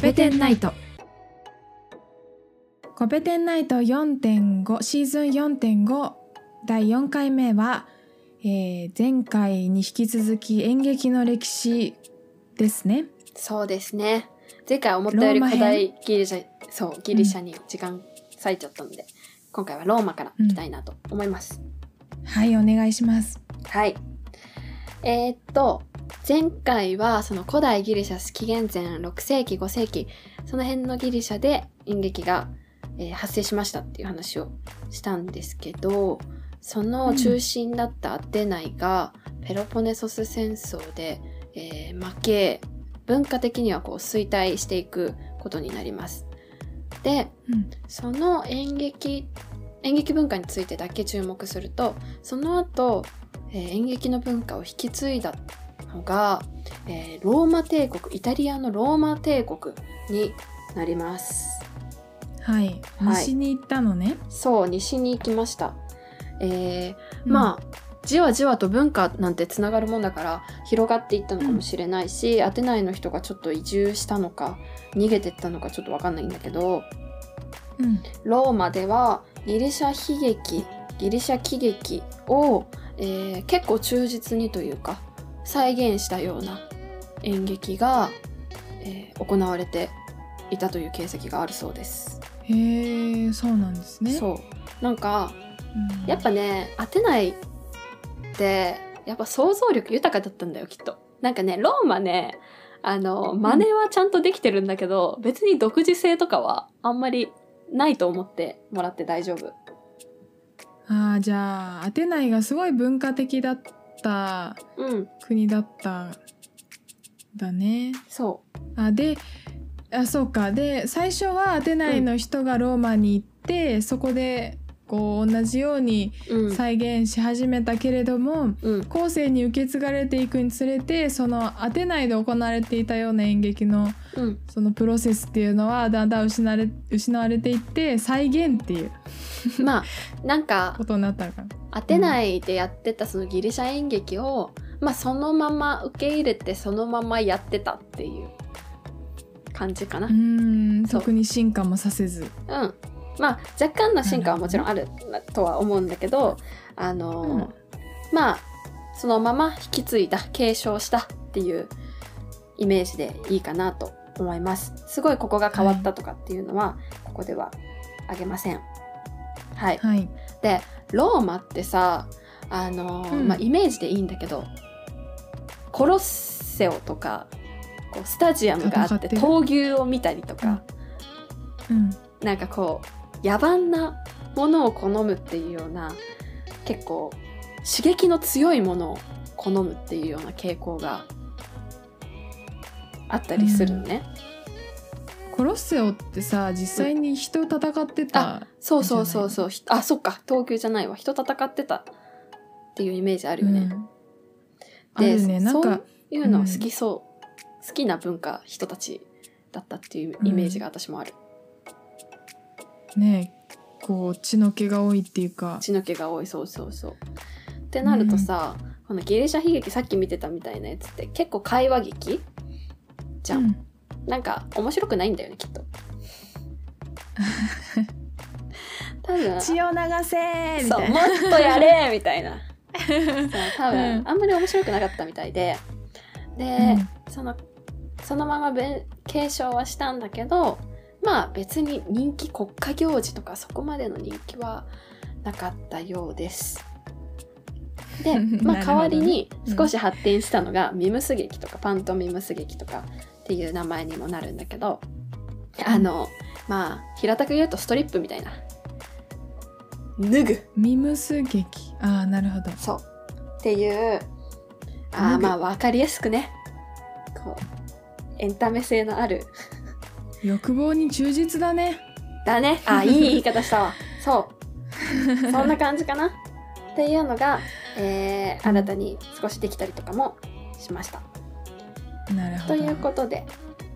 ペテンナイトコペテンナイト4.5シーズン4.5第4回目は、えー前回に引き続き演劇の歴史ですね。そうですね。前回思ったより古代ギリシャ、そう、ギリシャに時間割いちゃったので、今回はローマから行きたいなと思います。はい、お願いします。はい。えーっと、前回はその古代ギリシャ紀元前6世紀、5世紀、その辺のギリシャで演劇が、えー発生しましたっていう話をしたんですけど、その中心だったアテナイがペロポネソス戦争で、えー負け、文化的にはこう衰退していくことになります。で、うん、その演劇演劇文化についてだけ注目するとその後、えー演劇の文化を引き継いだのが、えーローマ帝国イタリアのローマ帝国になります。はい、はい。西に行ったのね。そう西に行きました。えーうん。まあじわじわと文化なんてつながるもんだから広がっていったのかもしれないし、アテナイの人がちょっと移住したのか逃げてったのかちょっとわかんないんだけどうん、ローマではギリシャ悲劇ギリシャ喜劇を、えー結構忠実にというか再現したような演劇が、えー行われていたという形跡があるそうです。へえ、そうなんですね。そうなんかうんやっぱねアテナイってやっぱ想像力豊かだったんだよきっと。なんかねローマねあの真似はちゃんとできてるんだけど、別に独自性とかはあんまりないと思ってもらって大丈夫。ああ、じゃあアテナイがすごい文化的だったうん。国だったんだね。そう。あであそうか。で最初はアテナイの人がローマに行って、そこでこう同じようにうん再現し始めたけれども、うん後世に受け継がれていくにつれてそのアテナイで行われていたような演劇のうんそのプロセスっていうのはだんだん失われ失われていって再現っていう まあなんかことになったのかな。アテナイでやってたそのギリシャ演劇を、まあそのまま受け入れてそのままやってたっていう感じかな。うーん特に進化もさせず。うん。まあ若干の進化はもちろんあるとは思うんだけど、あのーうんまあそのまま引き継いだ継承したっていうイメージでいいかなと思います。すごいここが変わったとかっていうのは、ここではあげません。はい。はい。でローマってさあのーうんまあ、イメージでいいんだけどコロッセオとかこうスタジアムがあって闘牛を見たりとか、うんなんかこう野蛮なものを好むっていうような結構刺激の強いものを好むっていうような傾向があったりするのね。コロッセオってさ実際に人戦ってた、そうそうそうそう。ひあそっか。闘牛じゃないわ。人戦ってたっていうイメージあるよね。うん。あるね。なんかそういうの好きそう、好きな文化人たちだったっていうイメージが私もある、ねこう血の気が多いっていうか。血の気が多いそうそうそう。ってなるとさ、このギリシャ悲劇さっき見てたみたいなやつって結構会話劇？じゃん、うん。なんか面白くないんだよねきっと。多分。血を流せそうもっとやれみたいな。多分、うん。あんまり面白くなかったみたいで。で、そのそのままべ継承はしたんだけどまあ別に人気国家行事とかそこまでの人気はなかったようです。で、まあ、代わりにうん。少し発展したのがミムス劇とかパントミムス劇とかっていう名前にもなるんだけどあのまあ平たく言うとストリップみたいな。脱ぐミムス劇？ああなるほど。そう。っていうあまあ分かりやすくね。こうエンタメ性のある欲望に忠実だね。だね。あ いい言い方したわ。そう。そんな感じかな。っていうのが、えー新たに少しできたりとかもしました。なるほど。ということで。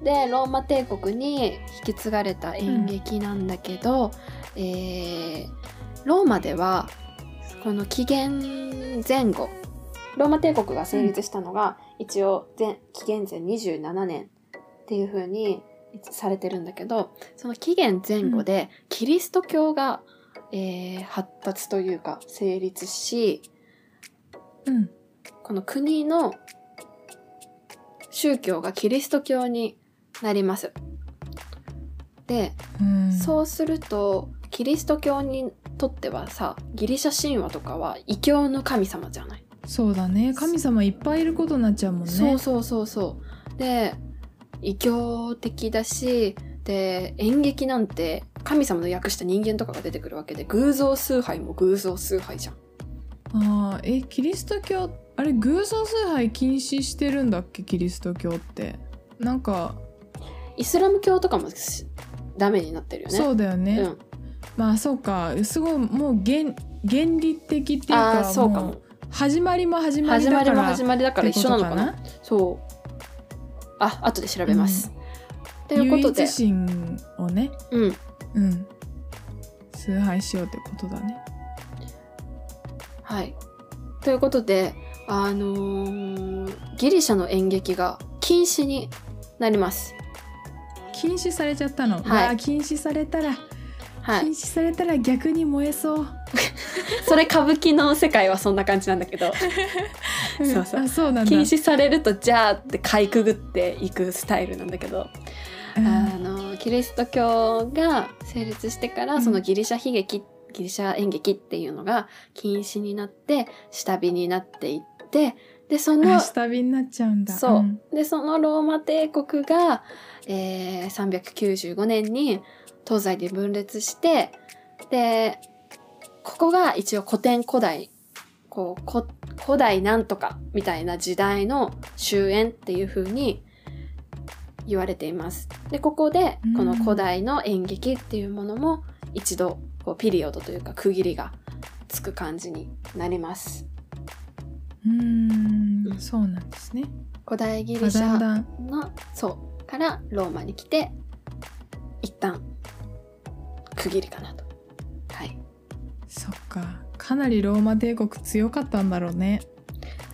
でローマ帝国に引き継がれた演劇なんだけど、えーローマではこの紀元前後ローマ帝国が成立したのが、一応前紀元前27年っていう風にされてるんだけどその紀元前後でキリスト教が、えー発達というか成立しうん。この国の宗教がキリスト教になります。で、うん。そうするとキリスト教にとってはさギリシャ神話とかは異教の神様じゃない、そうだね。神様いっぱいいることになっちゃうもんね。そうそうそうそう。で異教的だしで演劇なんて神様の役した人間とかが出てくるわけで偶像崇拝も偶像崇拝じゃん。ああえキリスト教あれ偶像崇拝禁止してるんだっけキリスト教って。なんか、イスラム教とかもしダメになってるよね。そうだよね、うん、まあそうか。すごいもう原原理的っていうあかあそうかも。始まりも始まり始まりだからも始まりだから一緒なのかな？そうあ後で調べます、ということで。唯一神をね。うん。うん。崇拝しようってことだね。はい。ということで、あのーギリシャの演劇が禁止になります。禁止されちゃったの、はい。禁止されたら、はい。禁止されたら逆に燃えそう それ歌舞伎の世界はそんな感じなんだけど、そうそう。あそうなんだ。禁止されるとじゃあってかいくぐっていくスタイルなんだけど、うん。あのキリスト教が成立してから、うん。そのギリシャ悲劇ギリシャ演劇っていうのが禁止になって下火になっていってでそのあ下火になっちゃうんだ。そう、ん。でそのローマ帝国が、えー395年に東西で分裂してでここが一応古典古代こうこ古代なんとかみたいな時代の終焉っていう風に言われています。でここでうん。この古代の演劇っていうものも一度こうピリオドというか区切りがつく感じになります。うーん。うん。そうなんですね。古代ギまあリシャのそうからローマに来て一旦区切りかなと。はいそっか。かなりローマ帝国強かったんだろうね。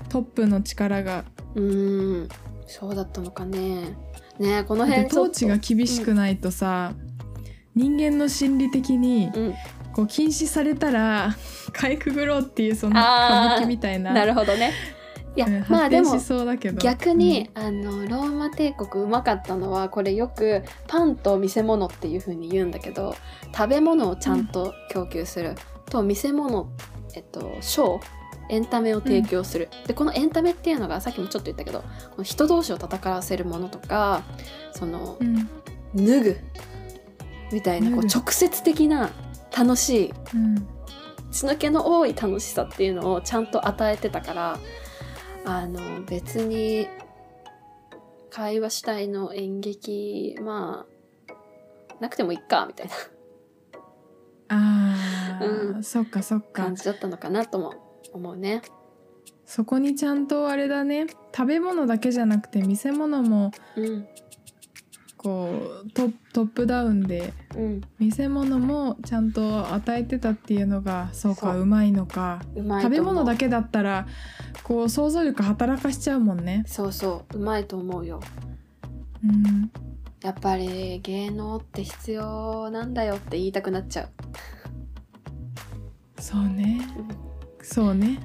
トップの力が。うーん。そうだったのかね。ねこの辺統治が厳しくないとさ、人間の心理的にうん。こう禁止されたらかいくぐろうっていうその歌舞伎みたいな。なるほどね。いや、うんまあでも発展しそうだけど。逆に、あのローマ帝国うまかったのはこれよくパンと見せ物っていう風に言うんだけど食べ物をちゃんと供給する、と見せ物えっとショーエンタメを提供する、でこのエンタメっていうのがさっきもちょっと言ったけどこの人同士を戦わせるものとかそのうん、うん脱ぐみたいなこう直接的な楽しいうん。血の気の多い楽しさっていうのをちゃんと与えてたからあの別に会話主体の演劇まあなくてもいいかみたいなあー、うん。そっかそっか。感じだったのかなとも思うね。そこにちゃんとあれだね。食べ物だけじゃなくて見せ物もうん。こうトトップダウンでうん。見せ物もちゃんと与えてたっていうのがそうかそう。うまいのか。食べ物だけだったらこう想像力働かしちゃうもんね。そうそううまいと思うよ。うんやっぱり芸能って必要なんだよって言いたくなっちゃう。そうねうんそうね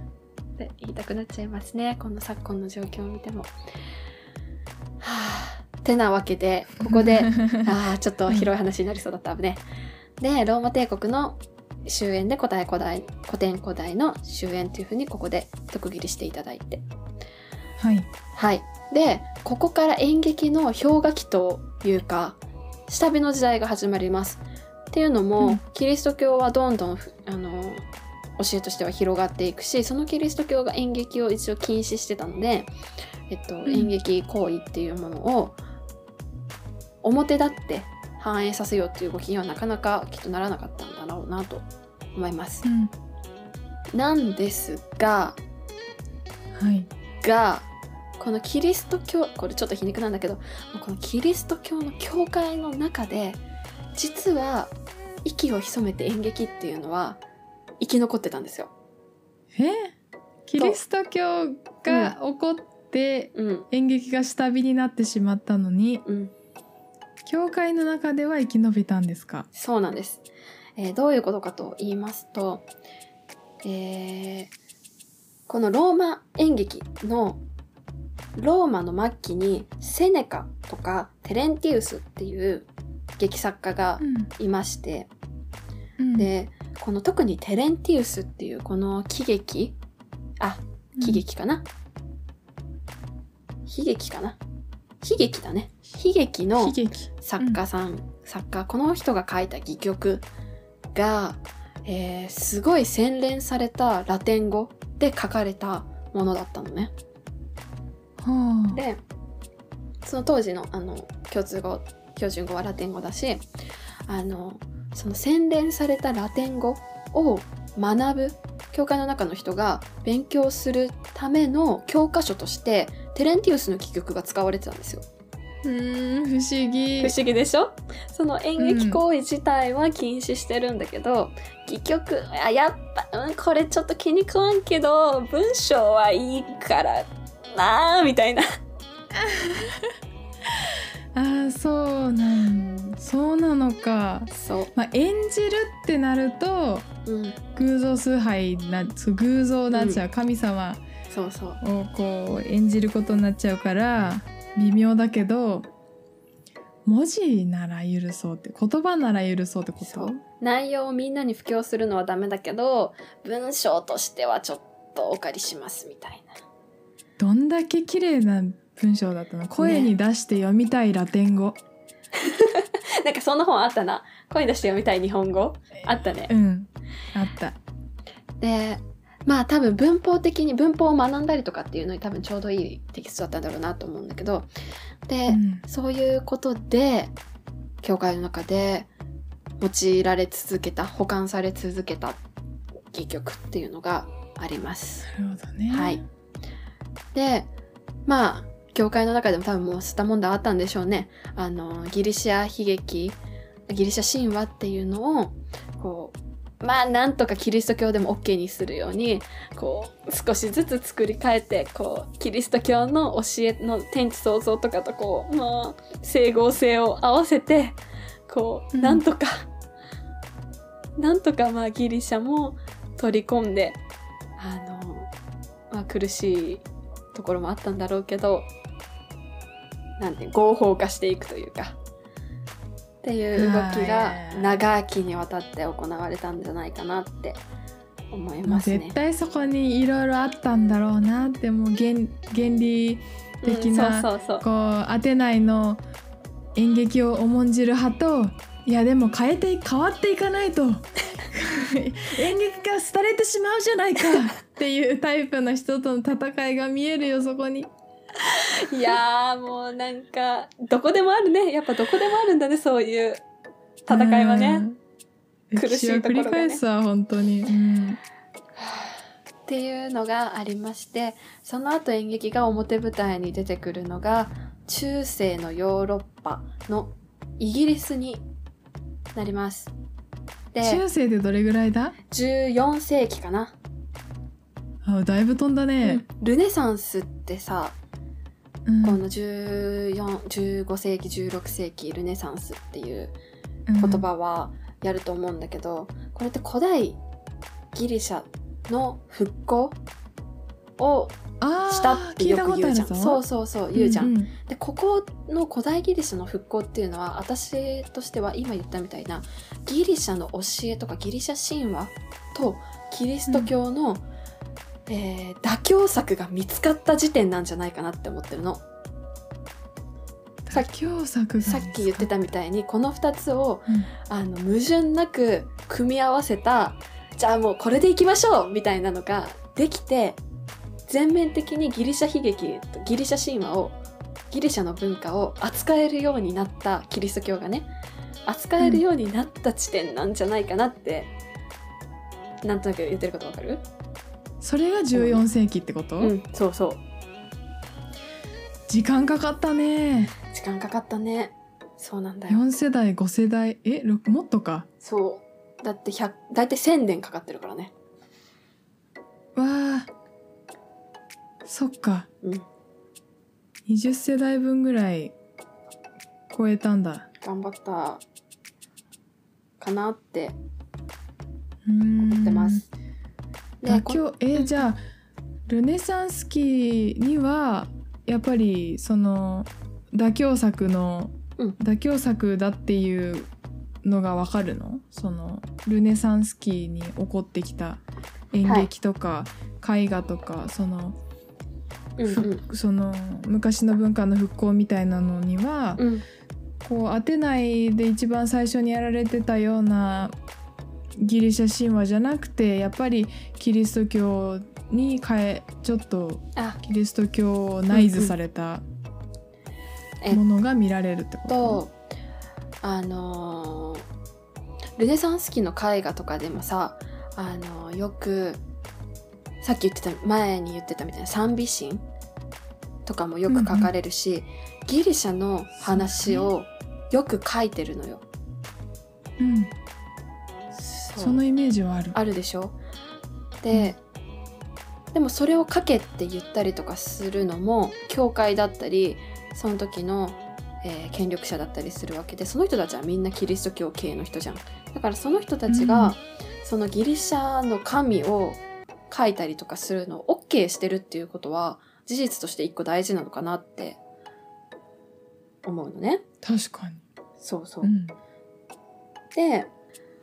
って言いたくなっちゃいますねこの昨今の状況を見ても。はあてなわけでここで ああちょっと広い話になりそうだったね。でローマ帝国の終焉で古代古代古典古代の終焉というふうにここで特切りしていただいてはいはいでここから演劇の氷河期というか下火の時代が始まります。っていうのも、うん。キリスト教はどんどんふあの教えとしては広がっていくしそのキリスト教が演劇を一応禁止してたので、えっと、ん。演劇行為っていうものを表立って反映させようっていう動きにはなかなかきっとならなかったんだろうなと思います。う。ん。なんですがはい。がこのキリスト教これちょっと皮肉なんだけどこのキリスト教の教会の中で実は息を潜めて演劇っていうのは生き残ってたんですよ。え？キリスト教が起こってうん。演劇が下火になってしまったのにうん、教会の中では生き延びたんですか？そうなんです。えーどういうことかと言いますと、えーこのローマ演劇のローマの末期にセネカとかテレンティウスっていう劇作家がいまして、うん、で、この特にテレンティウスっていうこの喜劇、あ、喜劇かな、悲劇かな？悲劇だね。悲劇うん、の悲劇。作家さん、作家、この人が書いた戯曲が、えーすごい洗練されたラテン語で書かれたものだったのね。はあで、その当時のあの共通語、標準語はラテン語だし、あの、その洗練されたラテン語を学ぶ、教会の中の人が勉強するための教科書として、テレンティウスの戯曲が使われてたんですよ。うーん不思議。不思議でしょ？その演劇行為自体は禁止してるんだけど、戯曲あやっぱ、うん、これちょっと気に食わんけど文章はいいからなあみたいな。ああそうなんそうなのか。そまあ演じるってなるとう、うん、偶像崇拝なそう偶像になっちゃう、神様そうそう。をこう演じることになっちゃうから微妙だけど文字なら許そうって言葉なら許そうってこと？内容をみんなに布教するのはダメだけど文章としてはちょっとお借りしますみたいなどんだけ綺麗な文章だったの？声に出して読みたいラテン語、なんかそんな本あったな。声出して読みたい日本語。あったね。うん。あった。でまあ多分文法的に文法を学んだりとかっていうのに多分ちょうどいいテキストだったんだろうなと思うんだけど。で、うん。そういうことで教会の中で用いられ続けた保管され続けた戯曲っていうのがあります。なるほどね。はい。でまあ教会の中でも多分もう吸ったもんだあったんでしょうね。あのギリシャ悲劇ギリシャ神話っていうのをこうまあなんとかキリスト教でも OK にするようにこう少しずつ作り変えてこうキリスト教の教えの天地創造とかとこうまあ整合性を合わせてこう、うんなんとかなんとかまあギリシャも取り込んであの、まあ、苦しいところもあったんだろうけどなんて合法化していくというか。っていう動きがはい。長きにわたって行われたんじゃないかなって思いますね。絶。対そこにいろいろあったんだろうなってもう原原理的な、うんそうそうそう。こうアテナイの演劇を重んじる派といやでも変えて変わっていかないと 演劇が廃れてしまうじゃないかっていうタイプの人との戦いが見えるよそこに。いやーもうなんかどこでもあるねやっぱどこでもあるんだねそういう戦いはね。うん苦しいところがね繰り返すわ本当に。うんっていうのがありましてその後演劇が表舞台に出てくるのが中世のヨーロッパのイギリスになります。で中世でどれぐらいだ？14世紀かな、あだいぶ飛んだね。ルネサンスってさうん。この1415世紀16世紀ルネサンスっていううん。言葉はやると思うんだけど、これって古代ギリシャの復興をしたってよく言うじゃん。そうそうそう言うじゃん。んんでここの古代ギリシャの復興っていうのは私としては今言ったみたいなギリシャの教えとかギリシャ神話とキリスト教の、えー妥協策が見つかった時点なんじゃないかなって思ってるの。さっき言ってたみたいにこの2つをうんあの矛盾なく組み合わせたじゃあもうこれでいきましょうみたいなのができて全面的にギリシャ悲劇ギリシャ神話をギリシャの文化を扱えるようになったキリスト教がね扱えるようになった地点なんじゃないかなって、なんとなく言ってることわかる？それが14世紀ってこと、うんそうそう。時間かかったね。時間かかったね。そうなんだよ。4世代5世代？えろもっとか。そう。だって100大体1000年かかってるからね。わあそっか。うん。20世代分ぐらい超えたんだ。頑張った。かなって。思ってます。で妥こ協えーじゃあルネサンス期にはやっぱりその妥協策の、うん。妥協策だっていうのがわかるの？そのルネサンス期に起こってきた演劇とか、絵画とかそのうんうん。その昔の文化の復興みたいなのには、うん。こうアテナイで一番最初にやられてたようなギリシャ神話じゃなくてやっぱりキリスト教に変えちょっとあ。キリスト教を内図されたえ。ものが見られるってこと、とあのールネサンス期の絵画とかでもさあのーよくさっき言ってた前に言ってたみたいな賛美神とかもよく書かれるし、ギリシャの話をよく書いてるのよ。うん、そのイメージはある。あるでしょ？で、でもそれを書けって言ったりとかするのも教会だったりその時の、えー権力者だったりするわけでその人たちはみんなキリスト教系の人じゃん。だからその人たちが、うん。そのギリシャの神を書いたりとかするのを OK してるっていうことは事実として一個大事なのかなって思うのね。確かに。そうそう、うん、で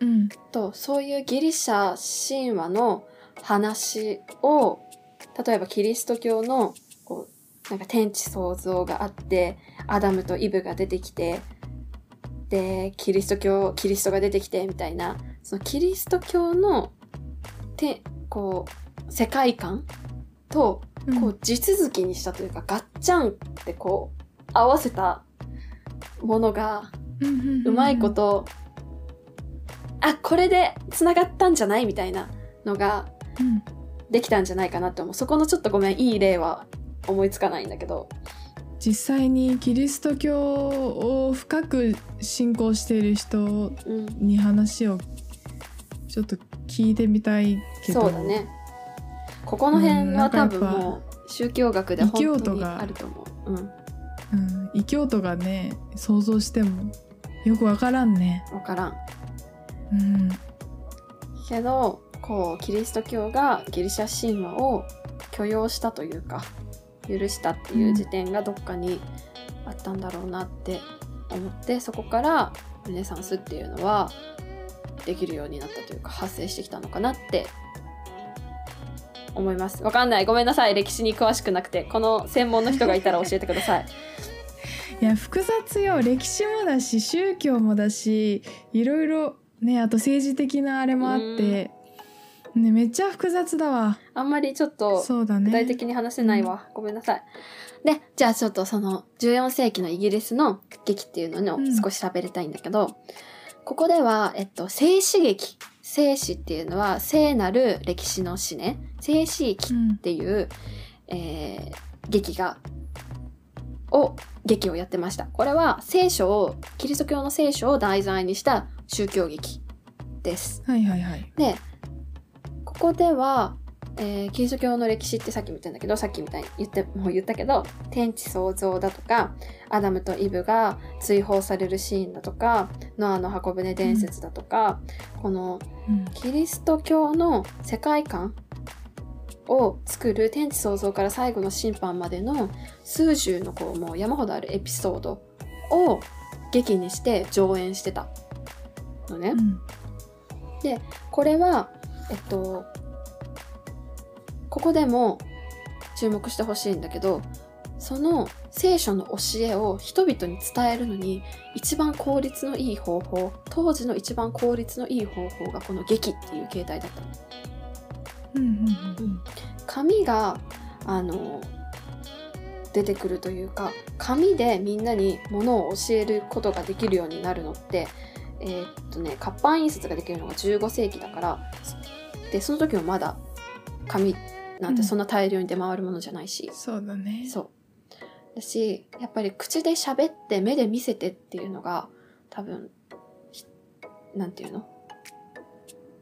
うん。とそういうギリシャ神話の話を例えばキリスト教のこうなんか天地創造があってアダムとイブが出てきてでキリスト教キリストが出てきてみたいなそのキリスト教のてこう世界観とうん。こう地続きにしたというか、ガッチャンってこう合わせたものがうんうんうんうまいこと、あこれでつながったんじゃないみたいなのがうん。できたんじゃないかなって思う。そこのちょっとごめんいい例は思いつかないんだけど。実際にキリスト教を深く信仰している人うん。に話をちょっと聞いてみたいけど。そうだね。ここの辺は多分もう宗教学で異本当にあると思う。うん。うん、異教徒がね想像してもよくわからんね。分からん。うん、けどこうキリスト教がギリシャ神話を許容したというか許したっていう時点がどっかにあったんだろうなって思ってそこからルネサンスっていうのはできるようになったというか発生してきたのかなって思います。わかんない。ごめんなさい。歴史に詳しくなくて。この専門の人がいたら教えてください。いや複雑よ。歴史もだし宗教もだしいろいろねあと政治的なあれもあって、ね、めっちゃ複雑だわ。あんまりちょっと。具体的に話せないわ、ごめんなさい。でじゃあちょっとその14世紀のイギリスの劇っていうのをうん。少し喋りたいんだけど、ここでは、えっと、静止劇。静止っていうのは聖なる歴史の史ね。静止劇うんっていう、えー劇がを劇をやってました。これは聖書をキリスト教の聖書を題材にした宗教劇です。はいはいはい。でここでは、えーキリスト教の歴史ってさっきも言ったんだけどさっきみたいに言ってもう言ったけど天地創造だとかアダムとイブが追放されるシーンだとかノアの箱舟伝説だとか、このうんキリスト教の世界観を作る天地創造から最後の審判までの数十のこうもう山ほどあるエピソードを劇にして上演してたのね。うんこれはえっとここでも注目してほしいんだけどその聖書の教えを人々に伝えるのに一番効率のいい方法当時の一番効率のいい方法がこの劇っていう形態だったの。うんうんうん紙があの出てくるというか紙でみんなにものを教えることができるようになるのってえーっとね活版印刷ができるのが15世紀だからでその時もまだ紙なんてそんな大量に出回るものじゃないし、そうだね。そう。だしやっぱり口で喋って目で見せてっていうのが多分ひなんていうの？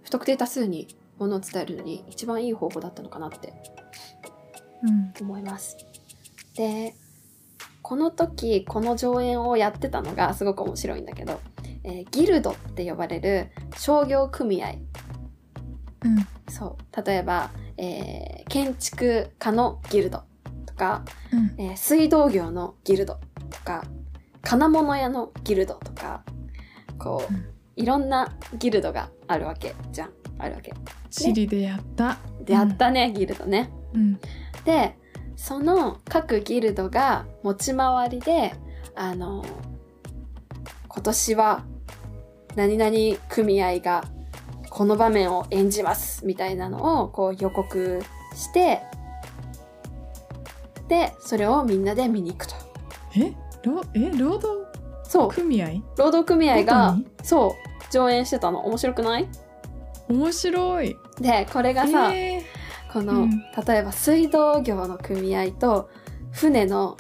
不特定多数にものを伝えるのに一番いい方法だったのかなって。うん。思います。でこの時この上演をやってたのがすごく面白いんだけど、えーギルドって呼ばれる商業組合。うん。そう。例えば、えー建築家のギルドとか、うん。えー水道業のギルドとか金物屋のギルドとかこう、うん。いろんなギルドがあるわけじゃん。あるわけ。チリでやった。であったね、ギルドね。うん。でその各ギルドが持ち回りであの今年は何々組合がこの場面を演じますみたいなのをこう予告してでそれをみんなで見に行くと。え？労え？労働そう。組合？労働組合がそう。上演してたの。面白くない？面白い。でこれがさ、えこの、うん。例えば水道業の組合と船の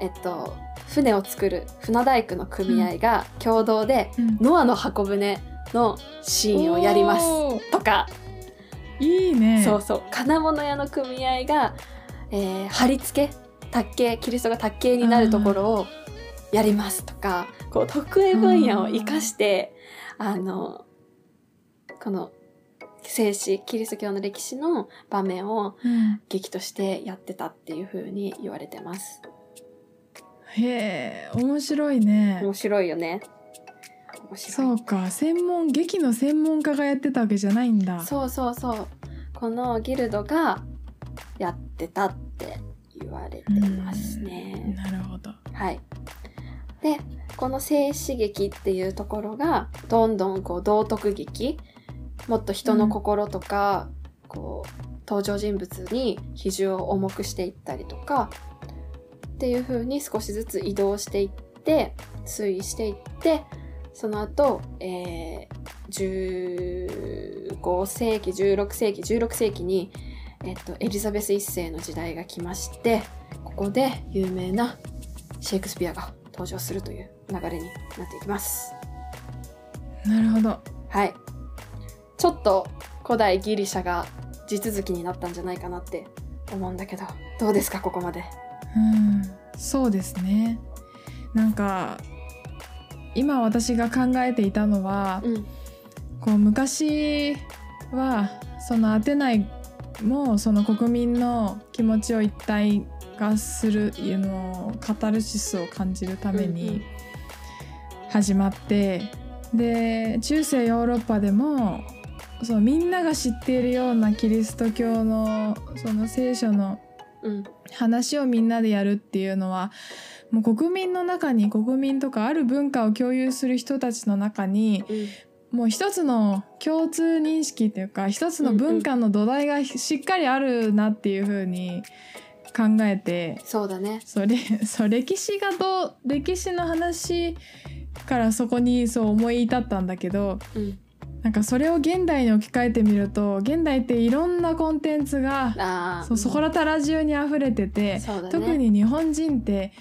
えっと船を作る船大工の組合が共同で、ーうん。ノアの箱舟のシーンをやりますとか、いいね。そうそう。金物屋の組合が、えー貼り付け卓形キリストが卓形になるところをやりますとかこう得意分野を生かしてあのこの聖史キリスト教の歴史の場面をうん。劇としてやってたっていう風に言われてます。へえ面白いね。面白いよね。面白い。そうか専門劇の専門家がやってたわけじゃないんだそうそうそう。このギルドがやってたって言われてますうんね。なるほどはい。で、この静止劇っていうところがどんどんこう道徳劇、もっと人の心とか、こう登場人物に比重を重くしていったりとかっていう風に少しずつ移動していって推移していってその後、えー、15世紀16世紀16世紀に、えっと、エリザベス1世の時代が来ましてここで有名なシェイクスピアが登場するという流れになっていきます。なるほどはい。ちょっと古代ギリシャが地続きになったんじゃないかなって思うんだけど、どうですか、ここまで？うんそうですねなんか今私が考えていたのは、うん。こう昔はそのアテナイもその国民の気持ちを一体化するのカタルシスを感じるためうんうんに始まって、で中世ヨーロッパでもそのみんなが知っているようなキリスト教のその聖書のうん。話をみんなでやるっていうのはもう国民の中に国民とかある文化を共有する人たちの中にうん。もう一つの共通認識というか一つの文化の土台がしっかりあるなっていう風に考えてそうだね。それ そう歴史がどう歴史の話からそこにそう思い至ったんだけどうん。なんかそれを現代に置き換えてみると現代っていろんなコンテンツがああ。そうそこらたら中に溢れてて、ね。特に日本人って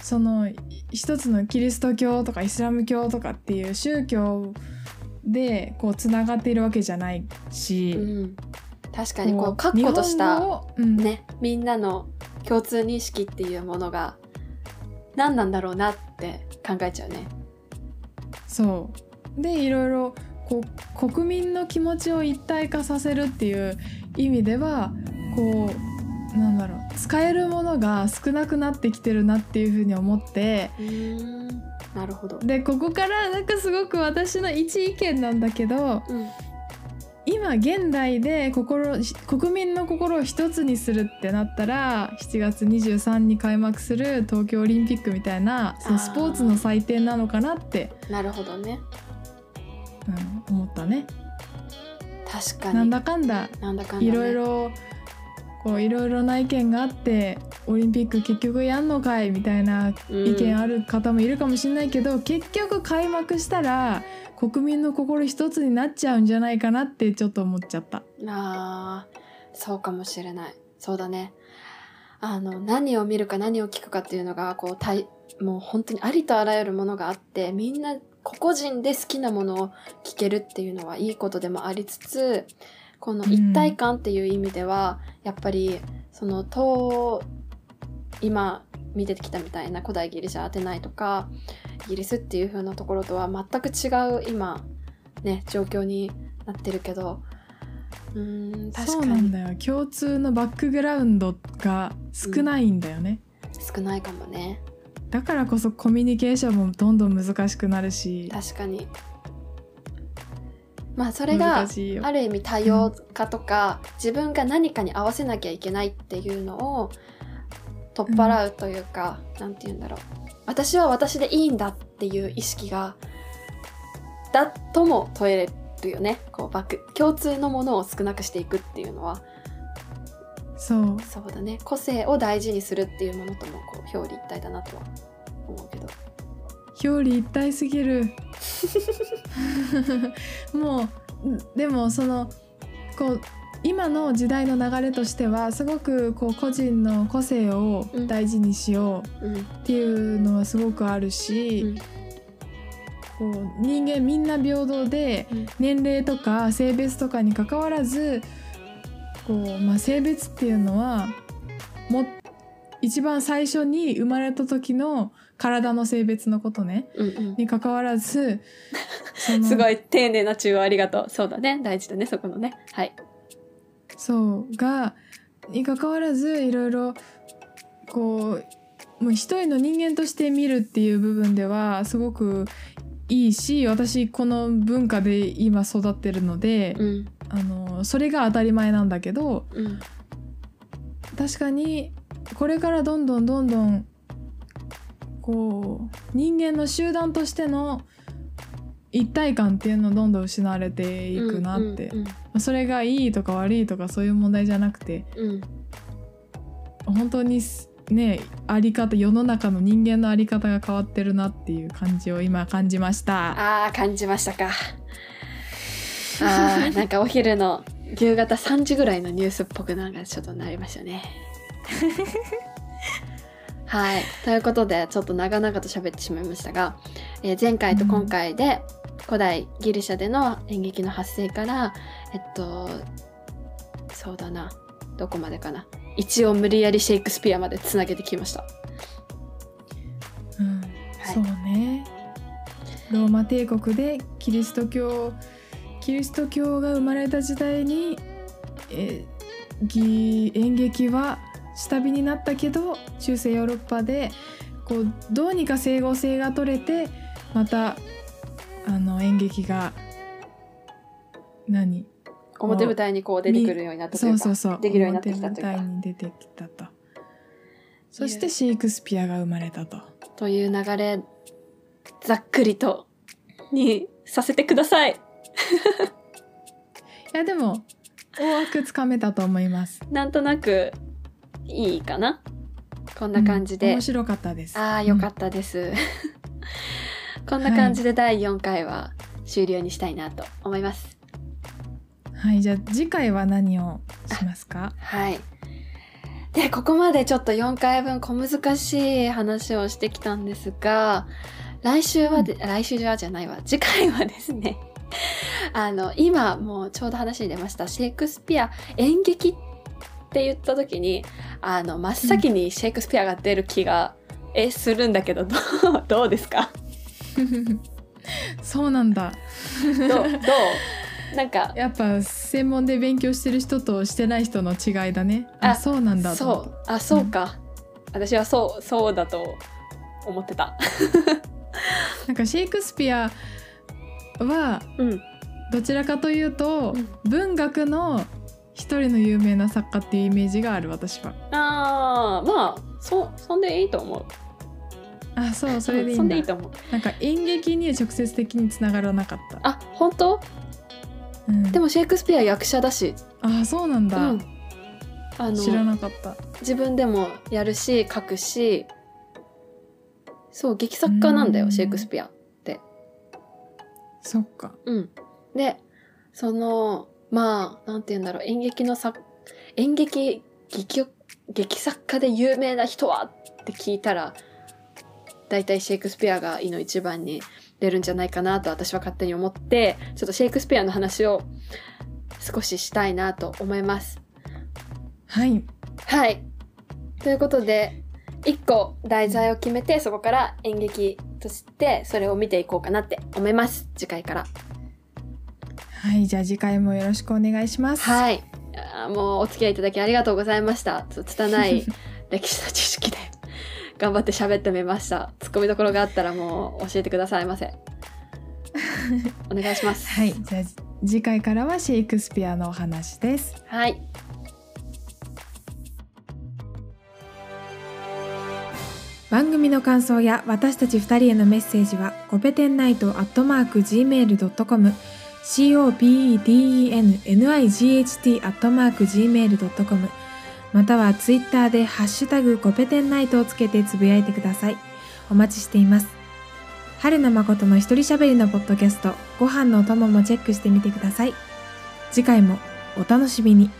その一つのキリスト教とかイスラム教とかっていう宗教でこうつながっているわけじゃないし、うん。確かにここう、確固としたうんね、みんなの共通認識っていうものが何なんだろうなって考えちゃうね。そうでいろいろこう国民の気持ちを一体化させるっていう意味ではこうなんだろう使えるものが少なくなってきてるなっていうふうに思って。なるほど。でここからなんかすごく私の一意見なんだけどうん。今現代で心し国民の心を一つにするってなったら7月23に開幕する東京オリンピックみたいなそのスポーツの祭典なのかなって、なるほどね。うん、思ったね。確かに。なんだかんだなんだかんだ、ね。いろいろこういろいろな意見があってオリンピック結局やんのかいみたいな意見ある方もいるかもしれないけど、結局開幕したら国民の心一つになっちゃうんじゃないかなってちょっと思っちゃった。あーそうかもしれない。そうだね。あの何を見るか何を聞くかっていうのがこうたいもう本当にありとあらゆるものがあってみんな個々人で好きなものを聞けるっていうのはいいことでもありつつこの一体感っていう意味では、やっぱりその統今見てきたみたいな古代ギリシャアテナイとかイギリスっていう風なところとは全く違う今ね状況になってるけどうーん確そうかになんだよ。共通のバックグラウンドが少ないんだよね、少ないかもね。だからこそコミュニケーションもどんどん難しくなるし。確かにまあそれがある意味多様化とか、自分が何かに合わせなきゃいけないっていうのを取っ払うというか、なんて言うんだろう。私は私でいいんだっていう意識がだとも問えれるよね。こうバック共通のものを少なくしていくっていうのは。そう。そうだね。個性を大事にするっていうものともこう表裏一体だなとは思うけど表裏一体すぎる。もうんでもそのこう今の時代の流れとしてはすごくこう個人の個性を大事にしよううん。っていうのはすごくあるし、うん。こう人間みんな平等でうん。年齢とか性別とかにかかわらずこう、まあ、性別っていうのはも一番最初に生まれた時の体の性別のことねうんうんにかかわらず すごい丁寧な中央ありがとう。そうだね。大事だね、そこのね。はい。そうがにかかわらずいろいろこうもう一人の人間として見るっていう部分ではすごくいいし私この文化で今育ってるので、うん。あのそれが当たり前なんだけどうん。確かにこれからどんどんどんどんこう人間の集団としての一体感っていうのをどんどん失われていくなって、うん。まあそれがいいとか悪いとかそういう問題じゃなくてうん。本当にすねあり方世の中の人間のあり方が変わってるなっていう感じを今感じました。ああ、感じましたか。ああ、なんかお昼の夕方3時ぐらいのニュースっぽくなんかちょっとなりましたね。はい。ということで、ちょっと長々と喋ってしまいましたが、えー前回と今回で、古代ギリシャでの演劇の発生から、えっと、そうだな。どこまでかな。一応無理やりシェイクスピアまでつなげてきました。うんそうねローマ帝国でキリスト教キリスト教が生まれた時代に、えーぎ演劇は下火になったけど中世ヨーロッパでこうどうにか整合性が取れてまたあの演劇が何？表舞台にこう出てくるようになったというか、そうそうそう。できるようになってきたというか。表舞台。に出てきたと。そしてシェイクスピアが生まれたと。という流れ、ざっくりと、にさせてください。いやでも大枠つかめたと思います。なんとなく、いいかな？こんな感じで。うん面白かったですああ、よかったです。こんな感じで第4回は終了にしたいなと思います。うんはいじゃあ次回は何をしますか？はい。で、ここまでちょっと4回分小難しい話をしてきたんですが、来週はで、来週はじゃないわ、次回はですね、あの、今もうちょうど話に出ました、シェイクスピア演劇って言った時に、あの、真っ先にシェイクスピアが出る気が、え、するんだけど、どう、どうですか？そうなんだ。どう、どう？なんか、やっぱ専門で勉強してる人としてない人の違いだね。ああそうなんだそう、あ、そうか。私はそう、そうだと思ってた。た。なんかシェイクスピアはうん。どちらかというと、うん。文学の一人の有名な作家っていうイメージがある私は。ああ、まあ、そ、そんでいいと思う。あそうそれでいいそんんだでいいと思う。なんか演劇には直接的につながらなかった、あ、本当？うん、でもシェイクスピア役者だし、あそうなんだ、うん。あ知らの、なかった。自分でもやるし、書くし、そう、劇作家なんだよ、うん。シェイクスピア。そっか。うん。で、その、まあ、なんて言うんだろう、演劇の作、演劇、劇、劇作家で有名な人はって聞いたら、大体シェイクスピアがいの一番に出るんじゃないかなと私は勝手に思って、ちょっとシェイクスピアの話を少ししたいなと思います。はいはい。ということで、一個題材を決めてそこから演劇としてそれを見ていこうかなって思います次回からはいじゃあ次回もよろしくお願いします。はい。もうお付き合いいただきありがとうございました。拙い 歴史の知識で 頑張って喋ってみました。ツッコミどころがあったらもう教えてくださいませ。お願いします。はいじゃあ次回からはシェイクスピアのお話です。はい。番組の感想や私たち2人へのメッセージはコペテンナイトアットマーク Gmail.com copedenight.gmail.com またはツイッターでハッシュタグコペテンナイトをつけてつぶやいてください。お待ちしています。春の誠の一人喋りのポッドキャストご飯のお供もチェックしてみてください。次回もお楽しみに。